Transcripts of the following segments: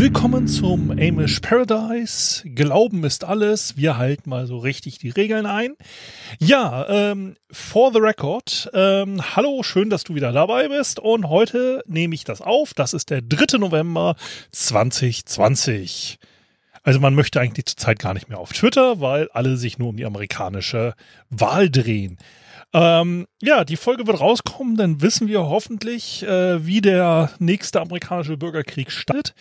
Willkommen zum Amish Paradise. Glauben ist alles. Wir halten mal so richtig die Regeln ein. Ja, ähm, for the record, ähm, hallo, schön, dass du wieder dabei bist. Und heute nehme ich das auf. Das ist der 3. November 2020. Also man möchte eigentlich zurzeit gar nicht mehr auf Twitter, weil alle sich nur um die amerikanische Wahl drehen. Ähm, ja, die Folge wird rauskommen, dann wissen wir hoffentlich, äh, wie der nächste amerikanische Bürgerkrieg startet.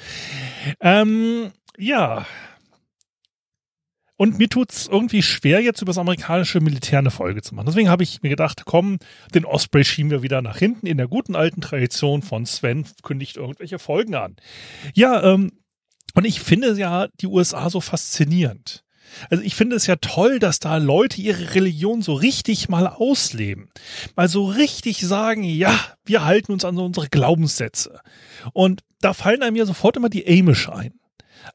Ähm, ja. Und mir tut's irgendwie schwer, jetzt über das amerikanische Militär eine Folge zu machen. Deswegen habe ich mir gedacht, komm, den Osprey schieben wir wieder nach hinten. In der guten alten Tradition von Sven kündigt irgendwelche Folgen an. Ja, ähm, und ich finde ja die USA so faszinierend. Also ich finde es ja toll, dass da Leute ihre Religion so richtig mal ausleben. Mal so richtig sagen, ja, wir halten uns an unsere Glaubenssätze. Und da fallen einem ja sofort immer die Amish ein.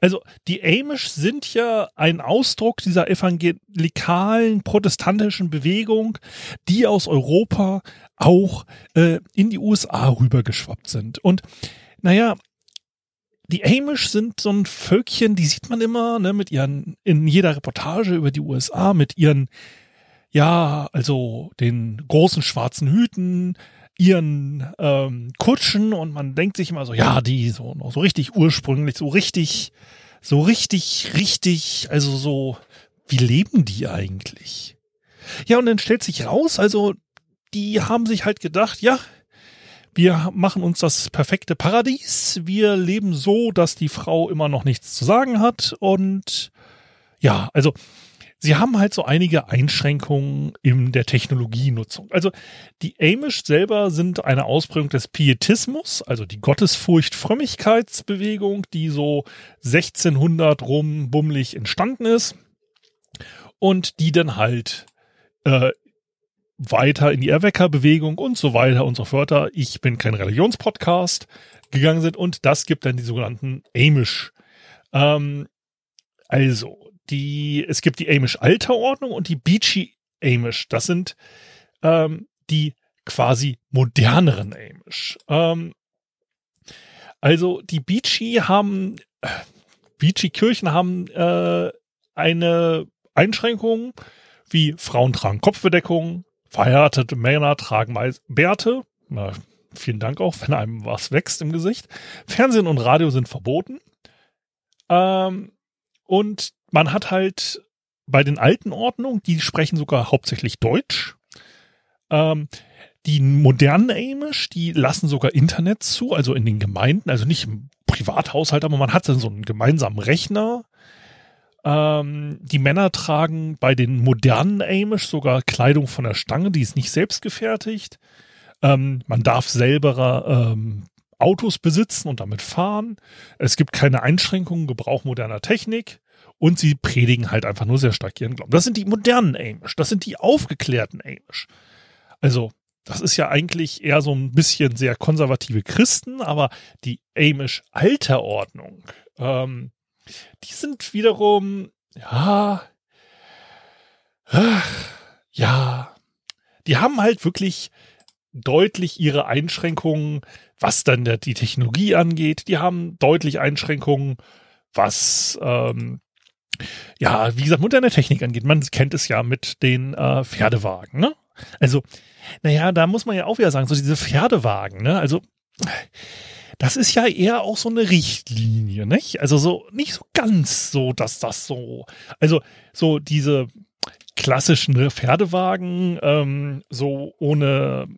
Also die Amish sind ja ein Ausdruck dieser evangelikalen protestantischen Bewegung, die aus Europa auch äh, in die USA rübergeschwappt sind. Und naja, die Amish sind so ein Völkchen, die sieht man immer, ne, mit ihren, in jeder Reportage über die USA, mit ihren, ja, also den großen schwarzen Hüten, ihren ähm, Kutschen und man denkt sich immer so, ja, die so so richtig ursprünglich, so richtig, so richtig, richtig, also so, wie leben die eigentlich? Ja, und dann stellt sich raus, also die haben sich halt gedacht, ja, wir machen uns das perfekte Paradies. Wir leben so, dass die Frau immer noch nichts zu sagen hat. Und ja, also sie haben halt so einige Einschränkungen in der Technologienutzung. Also die Amish selber sind eine Ausprägung des Pietismus, also die Gottesfurcht-Frömmigkeitsbewegung, die so 1600 rum bummelig entstanden ist und die dann halt äh, weiter in die Erweckerbewegung und so weiter und so fort. Ich bin kein Religionspodcast gegangen sind und das gibt dann die sogenannten Amish. Ähm, also, die, es gibt die Amish Alterordnung und die Beachy Amish. Das sind ähm, die quasi moderneren Amish. Ähm, also, die Beachy haben, äh, Beachy Kirchen haben äh, eine Einschränkung, wie Frauen tragen Kopfbedeckung, Verheiratete Männer tragen meist Bärte. Na, vielen Dank auch, wenn einem was wächst im Gesicht. Fernsehen und Radio sind verboten. Ähm, und man hat halt bei den alten Ordnungen, die sprechen sogar hauptsächlich Deutsch. Ähm, die modernen Amish, die lassen sogar Internet zu, also in den Gemeinden, also nicht im Privathaushalt, aber man hat dann so einen gemeinsamen Rechner ähm, die Männer tragen bei den modernen Amish sogar Kleidung von der Stange, die ist nicht selbst gefertigt. Ähm, man darf selber ähm, Autos besitzen und damit fahren. Es gibt keine Einschränkungen, Gebrauch moderner Technik. Und sie predigen halt einfach nur sehr stark ihren Glauben. Das sind die modernen Amish. Das sind die aufgeklärten Amish. Also, das ist ja eigentlich eher so ein bisschen sehr konservative Christen, aber die Amish-Alterordnung, ähm, die sind wiederum, ja, ach, ja, die haben halt wirklich deutlich ihre Einschränkungen, was dann der, die Technologie angeht. Die haben deutlich Einschränkungen, was ähm, ja, wie gesagt, moderne Technik angeht. Man kennt es ja mit den äh, Pferdewagen. Ne? Also, naja, da muss man ja auch wieder sagen, so diese Pferdewagen. Ne? Also das ist ja eher auch so eine Richtlinie, nicht? Also so nicht so ganz so, dass das so, also so diese klassischen Pferdewagen, ähm, so ohne,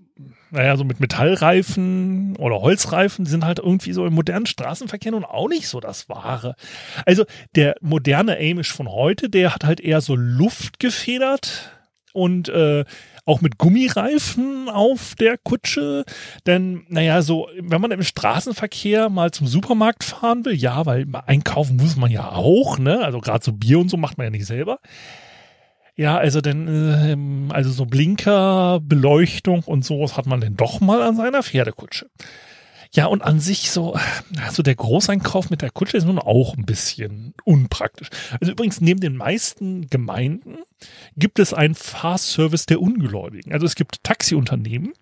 naja, so mit Metallreifen oder Holzreifen, die sind halt irgendwie so im modernen Straßenverkehr nun auch nicht so das Wahre. Also der moderne Amish von heute, der hat halt eher so Luft gefedert und äh, auch mit Gummireifen auf der Kutsche. Denn, naja, so, wenn man im Straßenverkehr mal zum Supermarkt fahren will, ja, weil einkaufen muss man ja auch, ne? Also gerade so Bier und so macht man ja nicht selber. Ja, also denn, äh, also so Blinker, Beleuchtung und sowas hat man denn doch mal an seiner Pferdekutsche. Ja, und an sich so, also der Großeinkauf mit der Kutsche ist nun auch ein bisschen unpraktisch. Also übrigens, neben den meisten Gemeinden gibt es einen Fahrservice der Ungläubigen. Also es gibt Taxiunternehmen,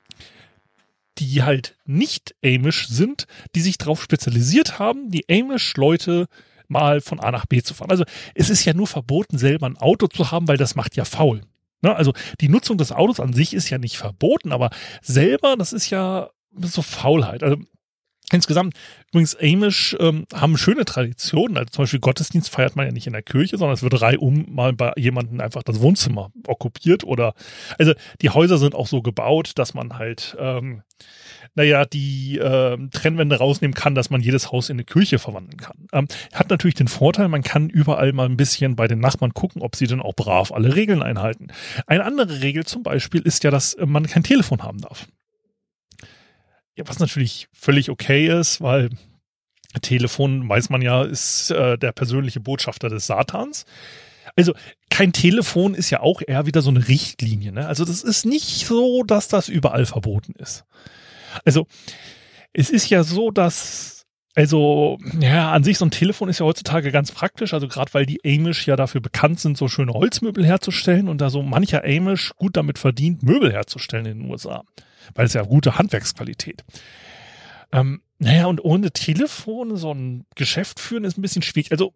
die halt nicht Amish sind, die sich darauf spezialisiert haben, die Amish-Leute mal von A nach B zu fahren. Also es ist ja nur verboten, selber ein Auto zu haben, weil das macht ja faul. Ne? Also die Nutzung des Autos an sich ist ja nicht verboten, aber selber, das ist ja so Faulheit. Also Insgesamt, übrigens, Amish ähm, haben schöne Traditionen. Also zum Beispiel Gottesdienst feiert man ja nicht in der Kirche, sondern es wird reihum mal bei jemandem einfach das Wohnzimmer okkupiert oder, also die Häuser sind auch so gebaut, dass man halt, ähm, naja, die äh, Trennwände rausnehmen kann, dass man jedes Haus in eine Kirche verwandeln kann. Ähm, hat natürlich den Vorteil, man kann überall mal ein bisschen bei den Nachbarn gucken, ob sie denn auch brav alle Regeln einhalten. Eine andere Regel zum Beispiel ist ja, dass man kein Telefon haben darf. Ja, was natürlich völlig okay ist, weil Telefon, weiß man ja, ist äh, der persönliche Botschafter des Satans. Also kein Telefon ist ja auch eher wieder so eine Richtlinie. Ne? Also das ist nicht so, dass das überall verboten ist. Also es ist ja so, dass also ja an sich so ein Telefon ist ja heutzutage ganz praktisch. Also gerade weil die Amish ja dafür bekannt sind, so schöne Holzmöbel herzustellen und da so mancher Amish gut damit verdient, Möbel herzustellen in den USA weil es ja gute Handwerksqualität. Ähm, naja, und ohne Telefon so ein Geschäft führen ist ein bisschen schwierig. Also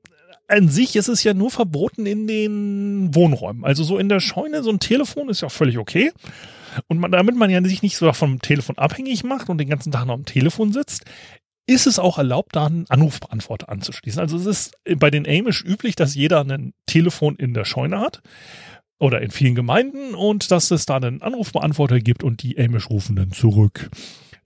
an sich ist es ja nur verboten in den Wohnräumen. Also so in der Scheune, so ein Telefon ist ja völlig okay. Und man, damit man ja sich nicht so vom Telefon abhängig macht und den ganzen Tag noch am Telefon sitzt, ist es auch erlaubt, da einen Anrufbeantworter anzuschließen. Also es ist bei den Amish üblich, dass jeder ein Telefon in der Scheune hat oder in vielen Gemeinden und dass es da einen Anrufbeantworter gibt und die Amish rufen dann zurück.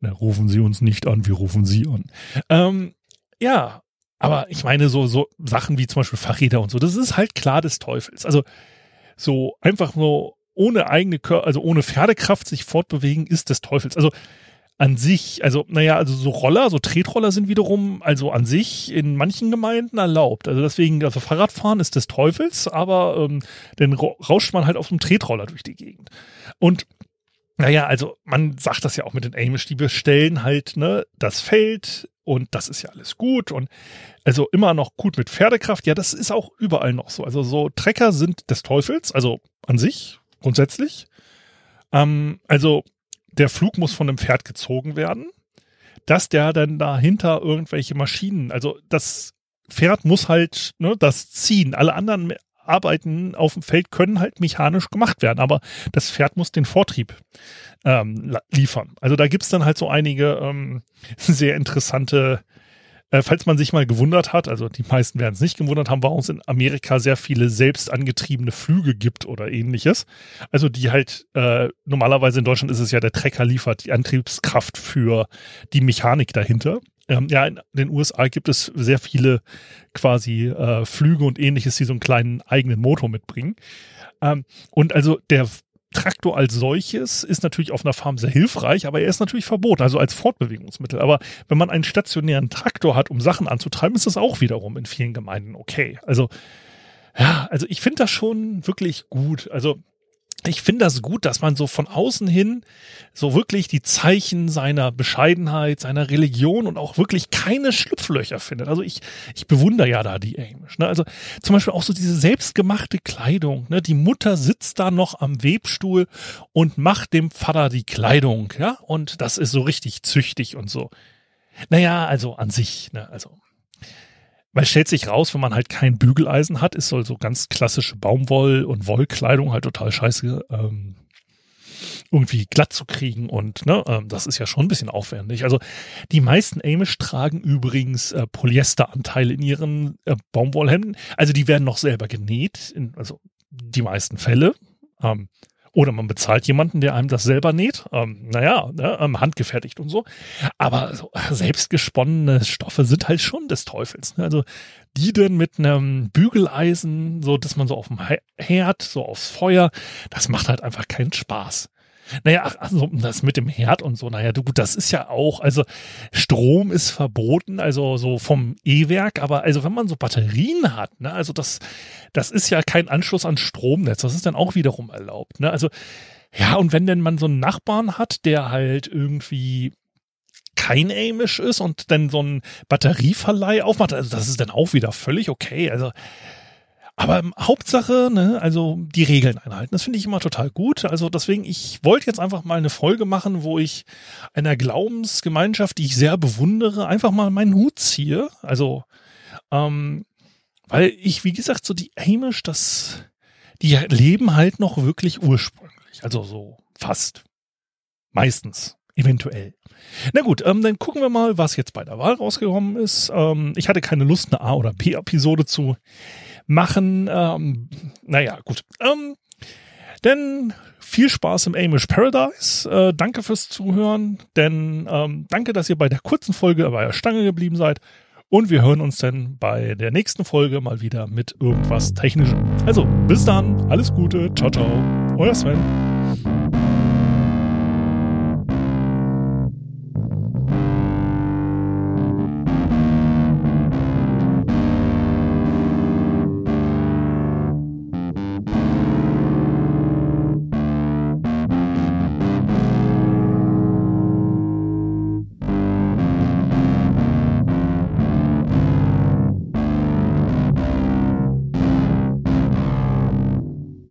Na, rufen Sie uns nicht an, wir rufen Sie an. Ähm, ja, aber ich meine so, so Sachen wie zum Beispiel Fahrräder und so, das ist halt klar des Teufels. Also so einfach nur ohne eigene, also ohne Pferdekraft sich fortbewegen ist des Teufels. Also an sich, also naja, also so Roller, so Tretroller sind wiederum, also an sich in manchen Gemeinden erlaubt. Also deswegen, also Fahrradfahren ist des Teufels, aber ähm, dann rauscht man halt auf dem Tretroller durch die Gegend. Und naja, also man sagt das ja auch mit den Amish, die bestellen halt ne, das Feld und das ist ja alles gut und also immer noch gut mit Pferdekraft. Ja, das ist auch überall noch so. Also so Trecker sind des Teufels, also an sich grundsätzlich. Ähm, also der Flug muss von einem Pferd gezogen werden, dass der dann dahinter irgendwelche Maschinen, also das Pferd muss halt ne, das ziehen. Alle anderen Arbeiten auf dem Feld können halt mechanisch gemacht werden, aber das Pferd muss den Vortrieb ähm, liefern. Also da gibt's dann halt so einige ähm, sehr interessante äh, falls man sich mal gewundert hat, also die meisten werden es nicht gewundert haben, warum es in Amerika sehr viele selbst angetriebene Flüge gibt oder ähnliches. Also die halt, äh, normalerweise in Deutschland ist es ja, der Trecker liefert die Antriebskraft für die Mechanik dahinter. Ähm, ja, in den USA gibt es sehr viele quasi äh, Flüge und ähnliches, die so einen kleinen eigenen Motor mitbringen. Ähm, und also der Traktor als solches ist natürlich auf einer Farm sehr hilfreich, aber er ist natürlich verboten, also als Fortbewegungsmittel. Aber wenn man einen stationären Traktor hat, um Sachen anzutreiben, ist das auch wiederum in vielen Gemeinden okay. Also, ja, also ich finde das schon wirklich gut. Also ich finde das gut, dass man so von außen hin so wirklich die Zeichen seiner Bescheidenheit, seiner Religion und auch wirklich keine Schlupflöcher findet. Also ich, ich bewundere ja da die Amish. Ne? Also zum Beispiel auch so diese selbstgemachte Kleidung. Ne? Die Mutter sitzt da noch am Webstuhl und macht dem Vater die Kleidung. Ja, und das ist so richtig züchtig und so. Naja, also an sich, ne? also weil stellt sich raus, wenn man halt kein Bügeleisen hat, ist so, so ganz klassische Baumwoll- und Wollkleidung halt total scheiße ähm, irgendwie glatt zu kriegen und ne, ähm, das ist ja schon ein bisschen aufwendig. Also die meisten Amish tragen übrigens äh, Polyesteranteile in ihren äh, Baumwollhemden. Also die werden noch selber genäht, in, also die meisten Fälle. Ähm, oder man bezahlt jemanden, der einem das selber näht. Ähm, naja, ne, ähm, handgefertigt und so. Aber so, selbstgesponnene Stoffe sind halt schon des Teufels. Ne? Also die dann mit einem Bügeleisen, so dass man so auf dem Herd, so aufs Feuer, das macht halt einfach keinen Spaß. Naja, ach, also das mit dem Herd und so, naja, du, gut, das ist ja auch, also Strom ist verboten, also so vom E-Werk, aber also wenn man so Batterien hat, ne, also das, das ist ja kein Anschluss an Stromnetz, das ist dann auch wiederum erlaubt, ne, also ja, und wenn denn man so einen Nachbarn hat, der halt irgendwie kein Amish ist und dann so ein Batterieverleih aufmacht, also das ist dann auch wieder völlig okay. Also aber Hauptsache, ne, also die Regeln einhalten. Das finde ich immer total gut. Also deswegen, ich wollte jetzt einfach mal eine Folge machen, wo ich einer Glaubensgemeinschaft, die ich sehr bewundere, einfach mal meinen Hut ziehe. Also, ähm, weil ich, wie gesagt, so die Amish, das, die leben halt noch wirklich ursprünglich. Also so fast. Meistens. Eventuell. Na gut, ähm, dann gucken wir mal, was jetzt bei der Wahl rausgekommen ist. Ähm, ich hatte keine Lust, eine A- oder B-Episode zu machen. Ähm, naja, gut. Ähm, denn viel Spaß im Amish Paradise. Äh, danke fürs Zuhören. Denn ähm, danke, dass ihr bei der kurzen Folge bei der Stange geblieben seid. Und wir hören uns dann bei der nächsten Folge mal wieder mit irgendwas Technischem. Also, bis dann. Alles Gute. Ciao, ciao. Euer Sven.